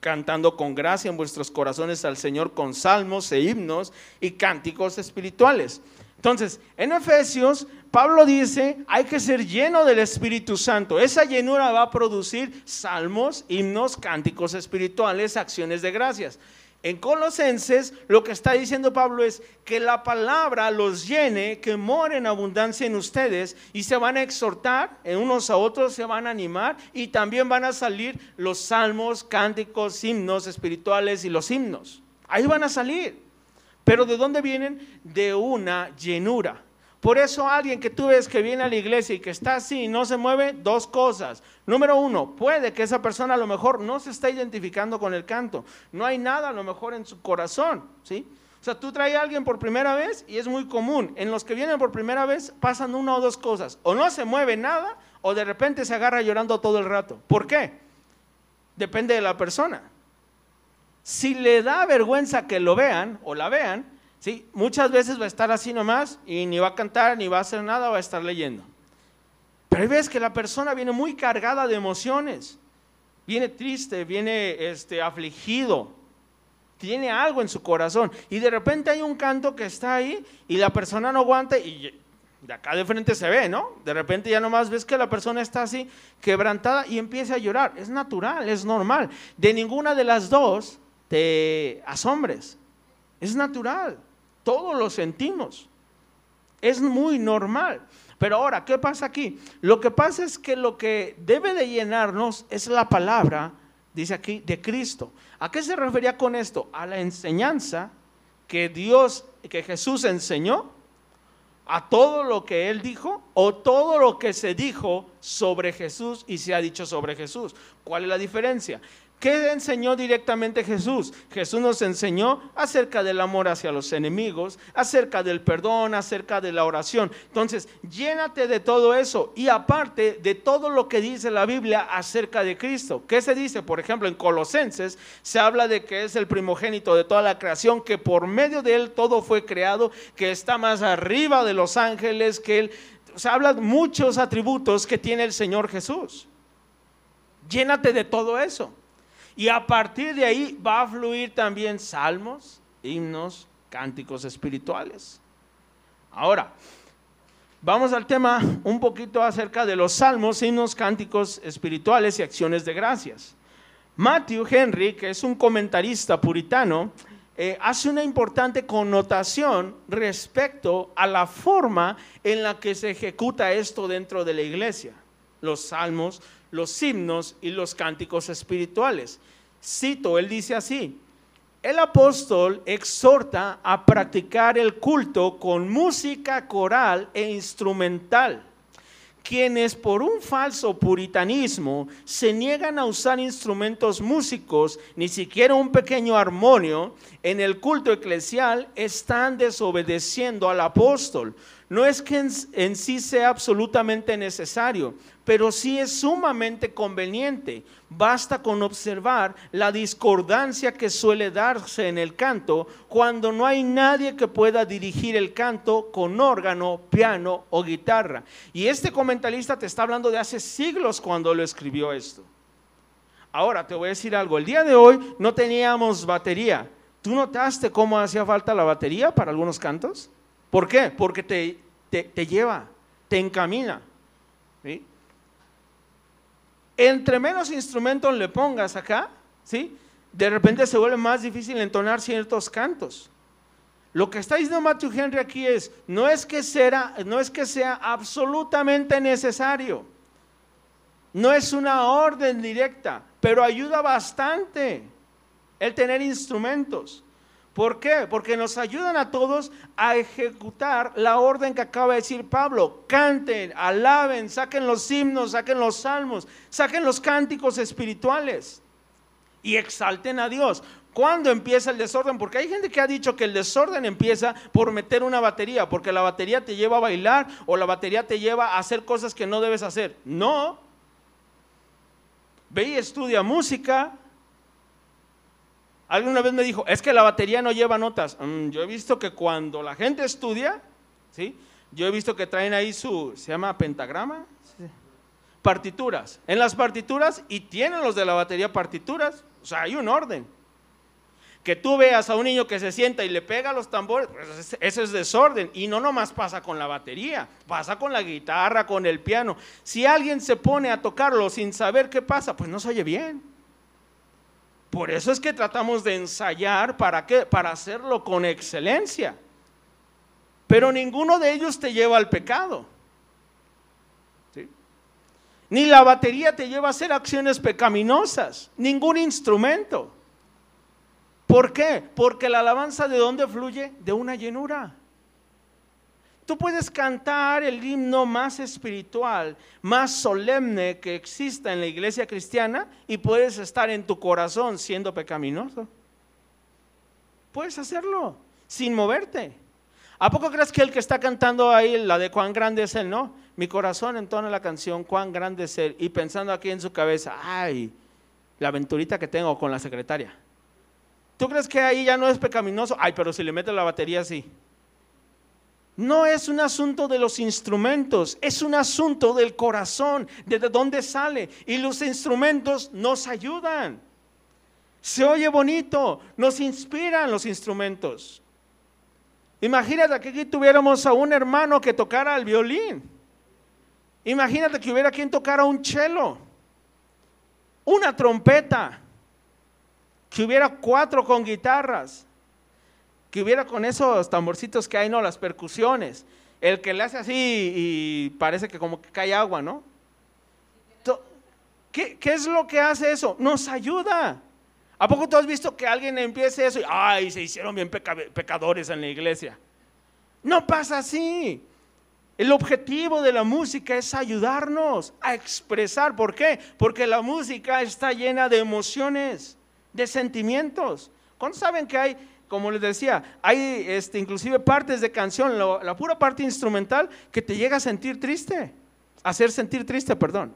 cantando con gracia en vuestros corazones al Señor con salmos e himnos y cánticos espirituales. Entonces, en Efesios, Pablo dice, hay que ser lleno del Espíritu Santo. Esa llenura va a producir salmos, himnos, cánticos espirituales, acciones de gracias. En Colosenses lo que está diciendo Pablo es que la palabra los llene, que more en abundancia en ustedes y se van a exhortar en unos a otros, se van a animar y también van a salir los salmos, cánticos, himnos espirituales y los himnos. Ahí van a salir. Pero ¿de dónde vienen? De una llenura. Por eso alguien que tú ves que viene a la iglesia y que está así y no se mueve, dos cosas. Número uno, puede que esa persona a lo mejor no se está identificando con el canto. No hay nada a lo mejor en su corazón, ¿sí? O sea, tú traes a alguien por primera vez y es muy común. En los que vienen por primera vez pasan una o dos cosas. O no se mueve nada o de repente se agarra llorando todo el rato. ¿Por qué? Depende de la persona. Si le da vergüenza que lo vean o la vean, ¿sí? Muchas veces va a estar así nomás y ni va a cantar, ni va a hacer nada, va a estar leyendo. Pero hay veces que la persona viene muy cargada de emociones. viene triste, viene este, afligido, tiene algo en su corazón y de repente hay un canto que está ahí y la persona no aguanta y de acá de frente se ve, ¿no? De repente ya nomás ves que la persona está así quebrantada y empieza a llorar. Es natural, es normal. De ninguna de las dos te asombres. Es natural. Todos lo sentimos. Es muy normal. Pero ahora, ¿qué pasa aquí? Lo que pasa es que lo que debe de llenarnos es la palabra, dice aquí, de Cristo. ¿A qué se refería con esto? A la enseñanza que Dios, que Jesús enseñó, a todo lo que Él dijo o todo lo que se dijo sobre Jesús y se ha dicho sobre Jesús. ¿Cuál es la diferencia? ¿Qué enseñó directamente Jesús? Jesús nos enseñó acerca del amor hacia los enemigos, acerca del perdón, acerca de la oración. Entonces, llénate de todo eso y aparte de todo lo que dice la Biblia acerca de Cristo. ¿Qué se dice? Por ejemplo, en Colosenses se habla de que es el primogénito de toda la creación, que por medio de él todo fue creado, que está más arriba de los ángeles, que él... Se habla de muchos atributos que tiene el Señor Jesús. Llénate de todo eso. Y a partir de ahí va a fluir también salmos, himnos, cánticos espirituales. Ahora, vamos al tema un poquito acerca de los salmos, himnos, cánticos espirituales y acciones de gracias. Matthew Henry, que es un comentarista puritano, eh, hace una importante connotación respecto a la forma en la que se ejecuta esto dentro de la iglesia. Los salmos, los himnos y los cánticos espirituales. Cito, él dice así, el apóstol exhorta a practicar el culto con música coral e instrumental. Quienes por un falso puritanismo se niegan a usar instrumentos músicos, ni siquiera un pequeño armonio, en el culto eclesial están desobedeciendo al apóstol. No es que en, sí sea absolutamente necesario, pero sí es sumamente conveniente. Basta con observar la discordancia que suele darse en el canto cuando no hay nadie que pueda dirigir el canto con órgano, piano o guitarra. Y este comentarista te está hablando de hace siglos cuando lo escribió esto. Ahora te voy a decir algo, el día de hoy no teníamos batería. ¿Tú notaste cómo hacía falta la batería para algunos cantos? ¿Por qué? Porque te, te, lleva, te encamina. Entre menos instrumentos le pongas acá, ¿sí? de repente se vuelve más difícil entonar ciertos cantos. Lo que está diciendo Matthew Henry aquí es, no es que sea, no es que sea absolutamente necesario, no es una orden directa, pero ayuda bastante el tener instrumentos. ¿Por qué? Porque nos ayudan a todos a ejecutar la orden que acaba de decir Pablo. Canten, alaben, saquen los himnos, saquen los salmos, saquen los cánticos espirituales y exalten a Dios. ¿Cuándo empieza el desorden? Porque hay gente que ha dicho que el desorden empieza por meter una batería, porque la batería te lleva a bailar o la batería te lleva a hacer cosas que no debes hacer. No. Ve y estudia música, Alguna vez me dijo, es que la batería no lleva notas. Mm, yo he visto que cuando la gente estudia, ¿sí? yo he visto que traen ahí su, se llama pentagrama, partituras. En las partituras, y tienen los de la batería partituras, o sea, hay un orden. Que tú veas a un niño que se sienta y le pega los tambores, pues eso es desorden. Y no nomás pasa con la batería, pasa con la guitarra, con el piano. Si alguien se pone a tocarlo sin saber qué pasa, pues no se oye bien. Por eso es que tratamos de ensayar, ¿para qué? Para hacerlo con excelencia. Pero ninguno de ellos te lleva al pecado. Ni la batería te lleva a hacer acciones pecaminosas, ningún instrumento. ¿Por qué? Porque la alabanza de dónde fluye? De una llenura. Tú puedes cantar el himno más espiritual, más solemne que exista en la iglesia cristiana y puedes estar en tu corazón siendo pecaminoso. Puedes hacerlo sin moverte. ¿A poco crees que el que está cantando ahí la de cuán grande es él, no? Mi corazón entona la canción cuán grande es él y pensando aquí en su cabeza, ay, la aventurita que tengo con la secretaria. ¿Tú crees que ahí ya no es pecaminoso? Ay, pero si le metes la batería sí. No es un asunto de los instrumentos, es un asunto del corazón, de dónde sale. Y los instrumentos nos ayudan. Se oye bonito, nos inspiran los instrumentos. Imagínate que aquí tuviéramos a un hermano que tocara el violín. Imagínate que hubiera quien tocara un cello, una trompeta, que hubiera cuatro con guitarras, que hubiera con esos tamborcitos que hay, no, las percusiones. El que le hace así y parece que como que cae agua, ¿no? ¿Qué, es lo que hace eso? Nos ayuda. ¿A poco tú has visto que alguien empiece eso y, ay, se hicieron bien pecadores en la iglesia? No pasa así. El objetivo de la música es ayudarnos a expresar. ¿Por qué? Porque la música está llena de emociones, de sentimientos. ¿Cuántos saben que hay, como les decía, hay este, inclusive partes de canción, la pura parte instrumental, que te llega a sentir triste, hacer sentir triste, perdón?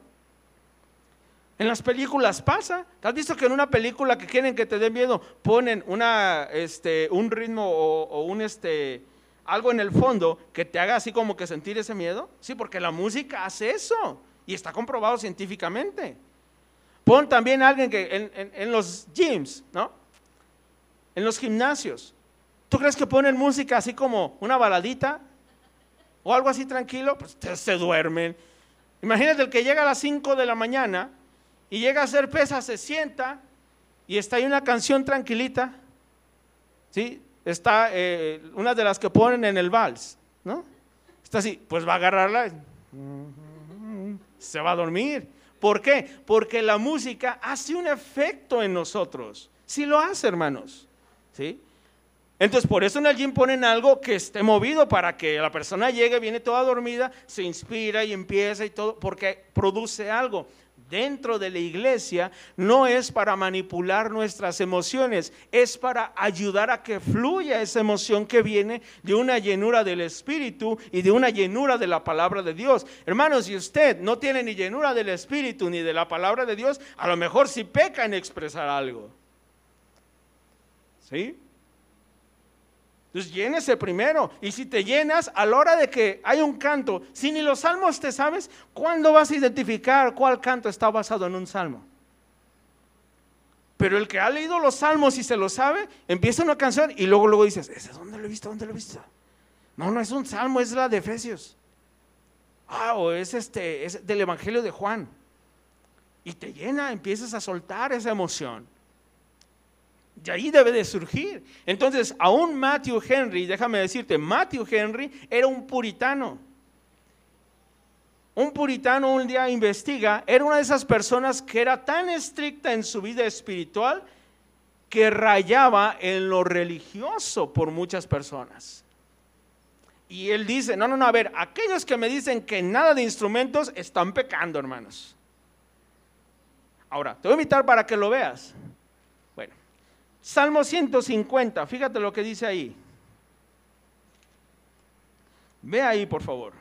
En las películas pasa. ¿Has visto que en una película que quieren que te dé miedo ponen una, este, un ritmo o, un este, algo en el fondo que te haga así como que sentir ese miedo? Sí, porque la música hace eso y está comprobado científicamente. Pon también a alguien que en, en los gyms, ¿no? En los gimnasios. ¿Tú crees que ponen música así como una baladita o algo así tranquilo? Pues se duermen. Imagínate el que llega a las 5 de la mañana y llega a hacer pesa, se sienta y está ahí una canción tranquilita, ¿sí? Está eh, una de las que ponen en el vals, ¿no? Está así, pues va a agarrarla, se va a dormir. ¿Por qué? Porque la música hace un efecto en nosotros. Sí lo hace, hermanos, Entonces, por eso en el ponen algo que esté movido para que la persona llegue, viene toda dormida, se inspira y empieza y todo, porque produce algo dentro de la iglesia no es para manipular nuestras emociones, es para ayudar a que fluya esa emoción que viene de una llenura del Espíritu y de una llenura de la palabra de Dios. Hermanos, si usted no tiene ni llenura del Espíritu ni de la palabra de Dios, a lo mejor si peca en expresar algo. ¿Sí? Entonces llénese primero. Y si te llenas, a la hora de que hay un canto, si ni los salmos te sabes, ¿cuándo vas a identificar cuál canto está basado en un salmo? Pero el que ha leído los salmos y se lo sabe, empieza una canción y luego luego dices, ¿ese dónde lo he visto? ¿Dónde lo he visto? No, no es un salmo, es la de Efesios. Ah, o es este, es del Evangelio de Juan. Y te llena, empiezas a soltar esa emoción. De ahí debe de surgir. Entonces, aún Matthew Henry, déjame decirte, Matthew Henry era un puritano. Un puritano un día investiga, era una de esas personas que era tan estricta en su vida espiritual que rayaba en lo religioso por muchas personas. Y él dice, no, no, no, a ver, aquellos que me dicen que nada de instrumentos están pecando, hermanos. Ahora, te voy a invitar para que lo veas. Salmo 150, fíjate lo que dice ahí. Ve ahí, por favor.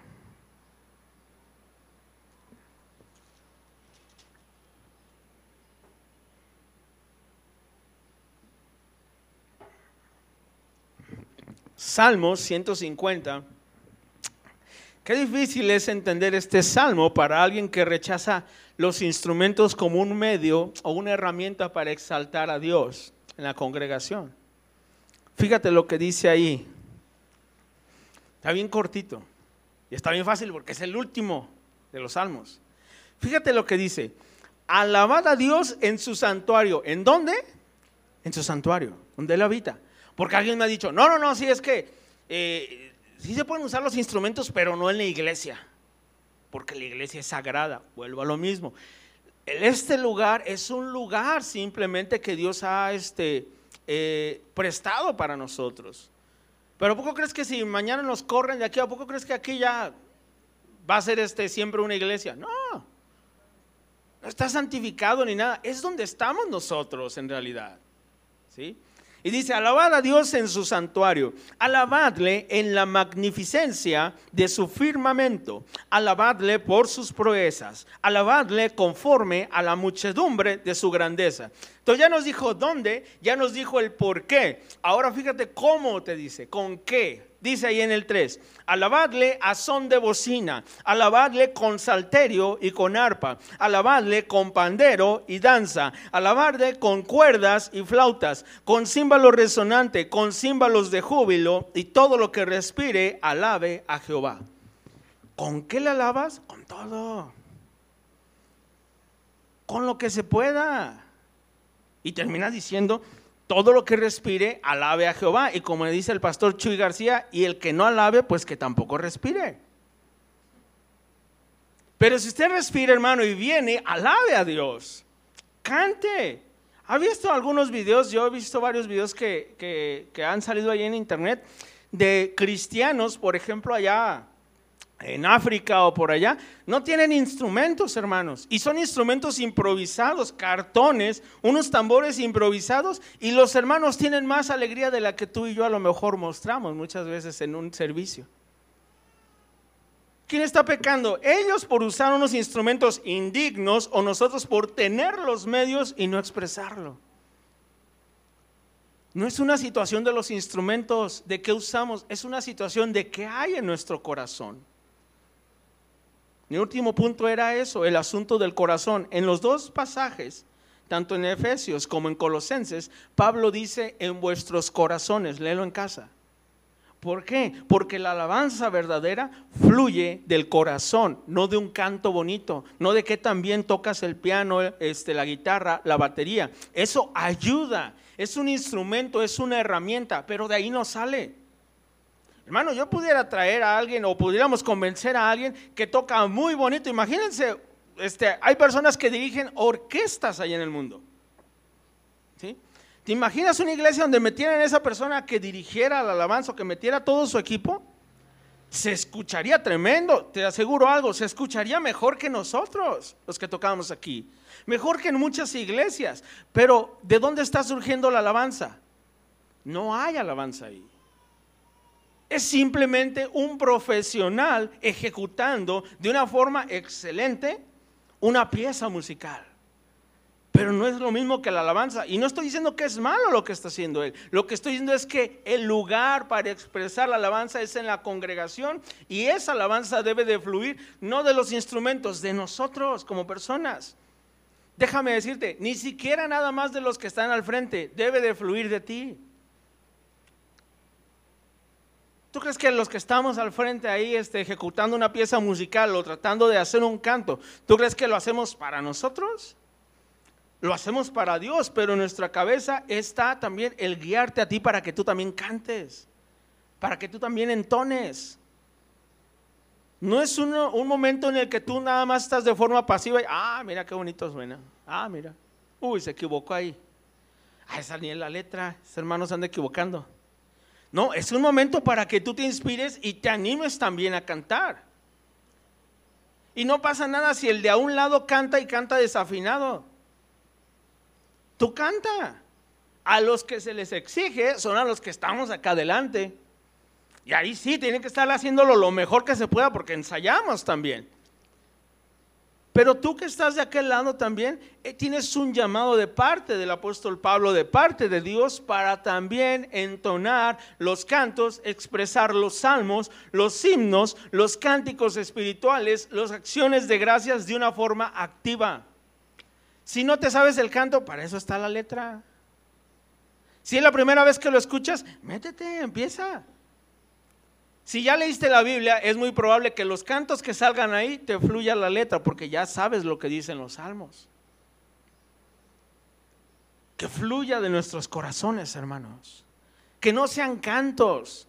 Salmo 150. Qué difícil es entender este salmo para alguien que rechaza los instrumentos como un medio o una herramienta para exaltar a Dios en la congregación. Fíjate lo que dice ahí. Está bien cortito. Y está bien fácil porque es el último de los salmos. Fíjate lo que dice. Alabad a Dios en su santuario. ¿En dónde? En su santuario, donde Él habita. Porque alguien me ha dicho, no, no, no, sí es que eh, sí se pueden usar los instrumentos, pero no en la iglesia. Porque la iglesia es sagrada. Vuelvo a lo mismo este lugar es un lugar simplemente que Dios ha este, eh, prestado para nosotros. Pero ¿a poco crees que si mañana nos corren de aquí, ¿a poco crees que aquí ya va a ser este, siempre una iglesia? No, no está santificado ni nada. Es donde estamos nosotros en realidad. ¿Sí? Y dice, alabad a Dios en su santuario, alabadle en la magnificencia de su firmamento, alabadle por sus proezas, alabadle conforme a la muchedumbre de su grandeza. Entonces ya nos dijo dónde, ya nos dijo el por qué. Ahora fíjate cómo te dice, con qué. Dice ahí en el 3, alabadle a son de bocina, alabadle con salterio y con arpa, alabadle con pandero y danza, alabadle con cuerdas y flautas, con címbalo resonante, con címbalos de júbilo y todo lo que respire, alabe a Jehová. ¿Con qué le alabas? Con todo. Con lo que se pueda. Y termina diciendo, todo lo que respire, alabe a Jehová. Y como dice el pastor Chuy García, y el que no alabe, pues que tampoco respire. Pero si usted respira, hermano, y viene, alabe a Dios. Cante. ¿Ha visto algunos videos? Yo he visto varios videos que, que han salido ahí en internet de cristianos, por ejemplo, allá en África o por allá, no tienen instrumentos, hermanos. Y son instrumentos improvisados, cartones, unos tambores improvisados. Y los hermanos tienen más alegría de la que tú y yo a lo mejor mostramos muchas veces en un servicio. ¿Quién está pecando? Ellos por usar unos instrumentos indignos o nosotros por tener los medios y no expresarlo. No es una situación de los instrumentos de que usamos, es una situación de que hay en nuestro corazón. Mi último punto era eso, el asunto del corazón. En los dos pasajes, tanto en Efesios como en Colosenses, Pablo dice en vuestros corazones, léelo en casa. ¿Por qué? Porque la alabanza verdadera fluye del corazón, no de un canto bonito, no de que también tocas el piano, este, la guitarra, la batería. Eso ayuda, es un instrumento, es una herramienta, pero de ahí no sale. Hermano, yo pudiera traer a alguien o pudiéramos convencer a alguien que toca muy bonito. Imagínense, este, hay personas que dirigen orquestas ahí en el mundo. ¿Sí? ¿Te imaginas una iglesia donde metieran a esa persona que dirigiera la alabanza o que metiera todo su equipo? Se escucharía tremendo, te aseguro algo, se escucharía mejor que nosotros, los que tocamos aquí. Mejor que en muchas iglesias. Pero, ¿de dónde está surgiendo la alabanza? No hay alabanza ahí es simplemente un profesional ejecutando de una forma excelente una pieza musical. Pero no es lo mismo que la alabanza. Y no estoy diciendo que es malo lo que está haciendo él. Lo que estoy diciendo es que el lugar para expresar la alabanza es en la congregación y esa alabanza debe de fluir no de los instrumentos, de nosotros como personas. Déjame decirte, ni siquiera nada más de los que están al frente debe de fluir de ti. ¿Tú crees que los que estamos al frente ahí este, ejecutando una pieza musical o tratando de hacer un canto, ¿tú crees que lo hacemos para nosotros? Lo hacemos para Dios, pero en nuestra cabeza está también el guiarte a ti para que tú también cantes, para que tú también entones. No es un momento en el que tú nada más estás de forma pasiva y, ah, mira qué bonito suena. Ah, mira. Uy, se equivocó ahí. Ah, esa ni es la letra. Ese hermano se anda equivocando. No, es un momento para que tú te inspires y te animes también a cantar. Y no pasa nada si el de a un lado canta y canta desafinado. Tú canta. A los que se les exige son a los que estamos acá adelante. Y ahí sí, tienen que estar haciéndolo lo mejor que se pueda porque ensayamos también. Pero tú que estás de aquel lado también, eh, tienes un llamado de parte del apóstol Pablo, de parte de Dios, para también entonar los cantos, expresar los salmos, los himnos, los cánticos espirituales, las acciones de gracias de una forma activa. Si no te sabes el canto, para eso está la letra. Si es la primera vez que lo escuchas, métete, empieza. Si ya leíste la Biblia, es muy probable que los cantos que salgan ahí te fluya la letra, porque ya sabes lo que dicen los salmos. Que fluya de nuestros corazones, hermanos. Que no sean cantos,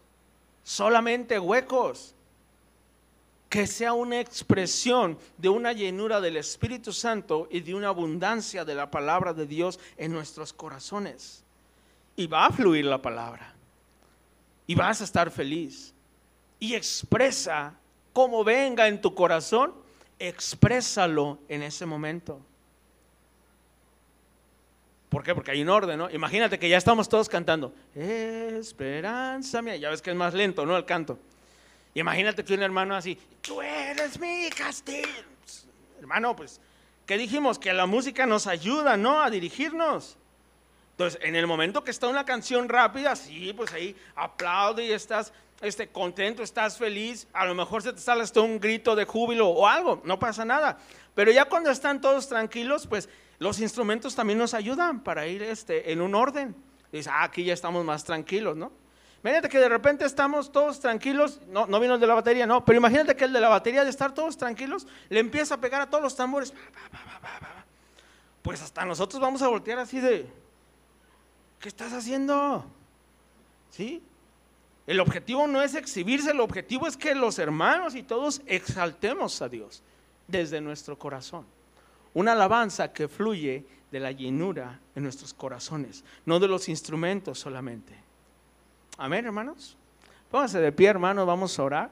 solamente huecos. Que sea una expresión de una llenura del Espíritu Santo y de una abundancia de la palabra de Dios en nuestros corazones. Y va a fluir la palabra. Y vas a estar feliz y expresa como venga en tu corazón, exprésalo en ese momento. ¿Por qué? Porque hay un orden, ¿no? Imagínate que ya estamos todos cantando, esperanza mía, ya ves que es más lento, ¿no? El canto. Imagínate que un hermano así, tú eres mi castillo. Hermano, pues, ¿qué dijimos? Que la música nos ayuda, ¿no? A dirigirnos. Entonces, en el momento que está una canción rápida, sí, pues ahí aplaude y estás este, contento, estás feliz, a lo mejor se te sale hasta un grito de júbilo o algo, no pasa nada. Pero ya cuando están todos tranquilos, pues los instrumentos también nos ayudan para ir este, en un orden. Dice, ah, aquí ya estamos más tranquilos, ¿no? Imagínate que de repente estamos todos tranquilos, no, no vino el de la batería, no, pero imagínate que el de la batería de estar todos tranquilos le empieza a pegar a todos los tambores. Pues hasta nosotros vamos a voltear así de, ¿qué estás haciendo? ¿Sí? El objetivo no es exhibirse, el objetivo es que los hermanos y todos exaltemos a Dios desde nuestro corazón. Una alabanza que fluye de la llenura en nuestros corazones, no de los instrumentos solamente. Amén, hermanos. Pónganse de pie, hermanos, vamos a orar.